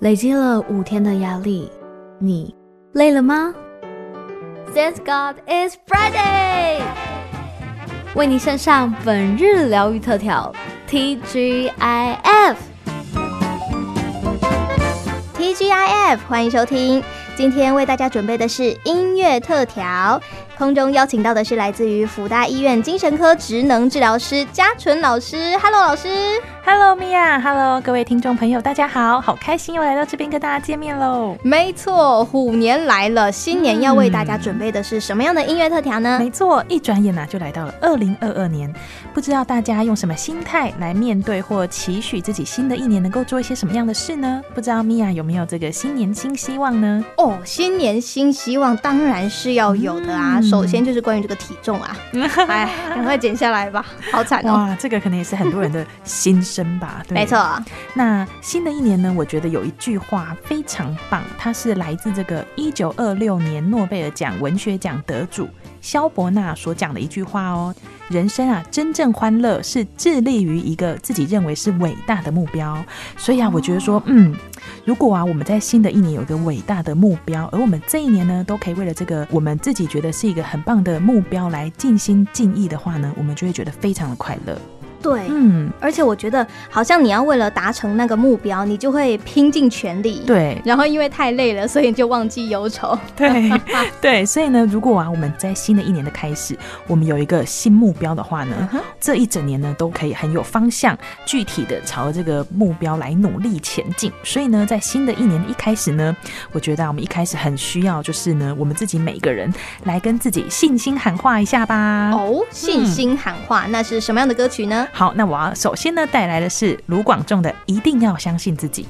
累积了五天的压力，你累了吗？Thank God it's Friday，为你献上本日疗愈特调 TGIF。TGIF，欢迎收听，今天为大家准备的是音乐特调。空中邀请到的是来自于辅大医院精神科职能治疗师嘉纯老师，Hello 老师，Hello Mia，Hello 各位听众朋友，大家好，好开心又来到这边跟大家见面喽。没错，虎年来了，新年要为大家准备的是什么样的音乐特调呢？嗯、没错，一转眼呐、啊、就来到了二零二二年，不知道大家用什么心态来面对或期许自己新的一年能够做一些什么样的事呢？不知道 Mia 有没有这个新年新希望呢？哦，新年新希望当然是要有的啊。嗯首先就是关于这个体重啊，哎，赶快减下来吧，好惨哦！哇，这个可能也是很多人的心声吧？对，没错啊。那新的一年呢，我觉得有一句话非常棒，它是来自这个一九二六年诺贝尔奖文学奖得主萧伯纳所讲的一句话哦。人生啊，真正欢乐是致力于一个自己认为是伟大的目标。所以啊，我觉得说，嗯，如果啊，我们在新的一年有一个伟大的目标，而我们这一年呢，都可以为了这个我们自己觉得是一个很棒的目标来尽心尽意的话呢，我们就会觉得非常的快乐。对，嗯，而且我觉得好像你要为了达成那个目标，你就会拼尽全力。对，然后因为太累了，所以就忘记忧愁。对，对，所以呢，如果啊，我们在新的一年的开始，我们有一个新目标的话呢，嗯、这一整年呢，都可以很有方向，具体的朝这个目标来努力前进。所以呢，在新的一年的一开始呢，我觉得我们一开始很需要，就是呢，我们自己每个人来跟自己信心喊话一下吧。哦，信心喊话，嗯、那是什么样的歌曲呢？好，那我要首先呢带来的是卢广仲的《一定要相信自己》。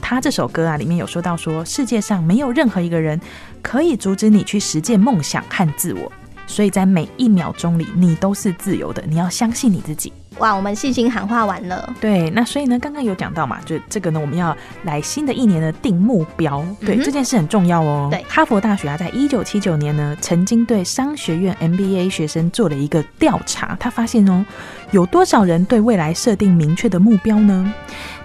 他这首歌啊里面有说到说，世界上没有任何一个人可以阻止你去实践梦想和自我，所以在每一秒钟里你都是自由的。你要相信你自己。哇，我们信心喊话完了。对，那所以呢，刚刚有讲到嘛，就这个呢，我们要来新的一年呢定目标。对，嗯、这件事很重要哦。对，哈佛大学啊，在一九七九年呢，曾经对商学院 MBA 学生做了一个调查，他发现哦，有多少人对未来设定明确的目标呢？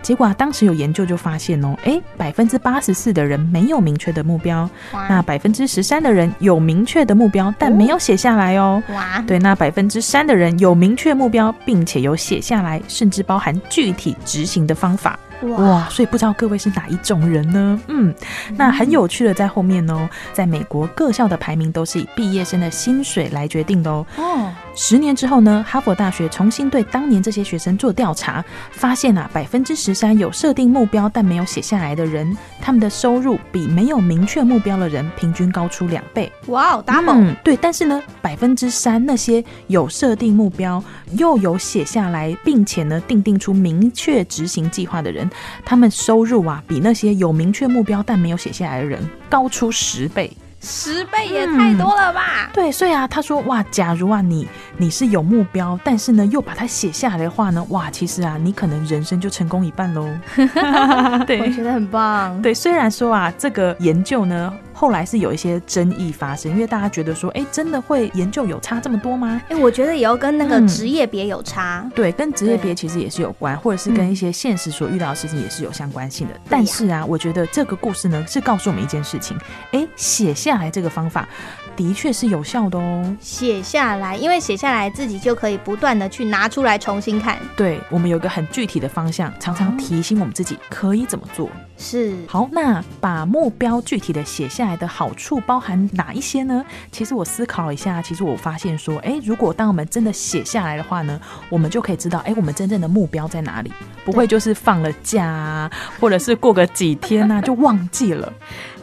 结果啊，当时有研究就发现哦，诶，百分之八十四的人没有明确的目标，那百分之十三的人有明确的目标，但没有写下来哦。哇，对，那百分之三的人有明确目标，并且有写下来，甚至包含具体执行的方法。哇，所以不知道各位是哪一种人呢？嗯，那很有趣的在后面哦，在美国各校的排名都是以毕业生的薪水来决定的哦。哦，十年之后呢，哈佛大学重新对当年这些学生做调查，发现啊，百分之十三有设定目标但没有写下来的人，他们的收入比没有明确目标的人平均高出两倍。哇哦，double！嗯，对，但是呢，百分之三那些有设定目标又有写下来，并且呢，定定出明确执行计划的人。他们收入啊，比那些有明确目标但没有写下来的人高出十倍，十倍也太多了吧？嗯、对，所以啊，他说哇，假如啊，你你是有目标，但是呢，又把它写下来的话呢，哇，其实啊，你可能人生就成功一半喽。对，我觉得很棒。对，虽然说啊，这个研究呢。后来是有一些争议发生，因为大家觉得说，哎，真的会研究有差这么多吗？哎，我觉得也要跟那个职业别有差。嗯、对，跟职业别其实也是有关，或者是跟一些现实所遇到的事情也是有相关性的。嗯、但是啊，我觉得这个故事呢，是告诉我们一件事情，哎，写下来这个方法。的确是有效的哦，写下来，因为写下来自己就可以不断的去拿出来重新看。对，我们有一个很具体的方向，常常提醒我们自己可以怎么做。是，好，那把目标具体的写下来的好处包含哪一些呢？其实我思考了一下，其实我发现说，哎，如果当我们真的写下来的话呢，我们就可以知道，哎，我们真正的目标在哪里，不会就是放了假啊，或者是过个几天啊就忘记了。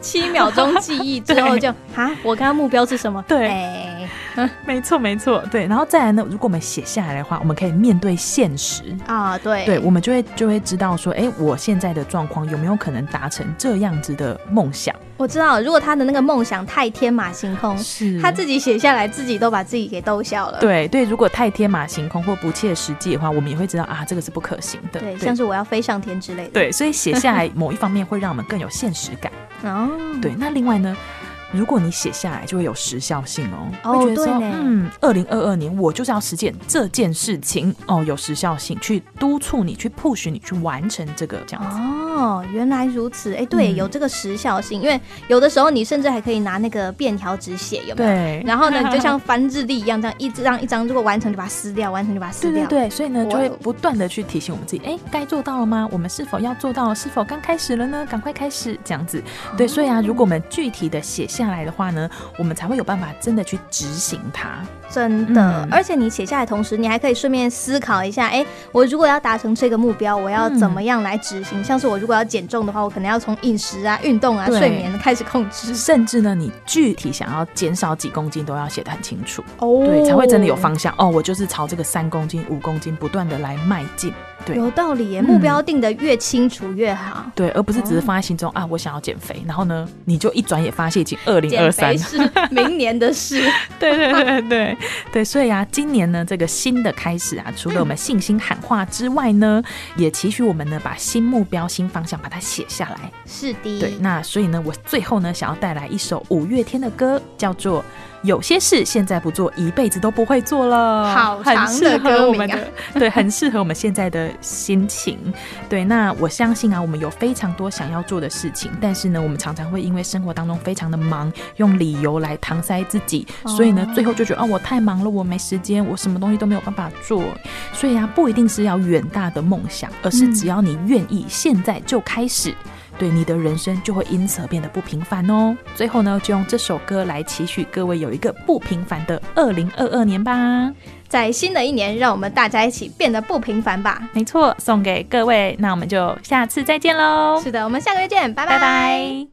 七秒钟记忆 之后就啊，我刚刚目标是什么？对，欸、没错没错，对。然后再来呢，如果我们写下来的话，我们可以面对现实啊，对，对，我们就会就会知道说，哎、欸，我现在的状况有没有可能达成这样子的梦想？我知道，如果他的那个梦想太天马行空，是他自己写下来，自己都把自己给逗笑了。对对，如果太天马行空或不切实际的话，我们也会知道啊，这个是不可行的。对，对像是我要飞上天之类的。对，所以写下来某一方面会让我们更有现实感。哦，对，那另外呢，如果你写下来，就会有时效性哦。哦，会觉得说对呢嗯，二零二二年我就是要实践这件事情哦，有时效性，去督促你，去 push 你去完成这个这样子。哦，原来如此。哎，对，嗯有这个时效性，因为有的时候你甚至还可以拿那个便条纸写，有没有？对。然后呢，你就像翻日历一样，这样一张一张，如果完成就把它撕掉，完成就把它撕掉。对对对，所以呢，就会不断的去提醒我们自己，哎，该做到了吗？我们是否要做到？是否刚开始了呢？赶快开始，这样子。对，所以啊，如果我们具体的写下来的话呢，我们才会有办法真的去执行它。真的，嗯而且你写下来的同时，你还可以顺便思考一下，哎，我如果要达成这个目标，我要怎么样来执行？嗯像是我如果要减重的话，我可能要从饮食啊、运动啊、睡眠开始控制。甚至呢，你具体想要减少几公斤，都要写得很清楚。哦对，才会真的有方向哦。我就是朝这个三公斤、五公斤不断的来迈进。对，有道理耶，嗯目标定得越清楚越好。对，而不是只是放在心中、啊，我想要减肥，然后呢，你就一转眼发现已经二零二三，是 明年的事。对对对对对，所以啊，今年呢，这个新的开始啊，除了我们信心喊话之外呢，也期许我们呢，把新目标、新方向把它写下来。是的，对，那所以呢，我最后呢，想要带来一首五月天的歌，叫做。有些事现在不做，一辈子都不会做了。好长的很适合歌名啊我们的，对，很适合我们现在的心情。对，那我相信啊，我们有非常多想要做的事情，但是呢，我们常常会因为生活当中非常的忙，用理由来搪塞自己，所以呢，最后就觉得哦，我太忙了，我没时间，我什么东西都没有办法做。所以啊，不一定是要远大的梦想，而是只要你愿意，现在就开始。对，你的人生就会因此而变得不平凡哦。最后呢，就用这首歌来期许各位有一个不平凡的二零二二年吧。在新的一年，让我们大家一起变得不平凡吧。没错，送给各位。那我们就下次再见喽。是的，我们下个月见，拜拜。拜拜。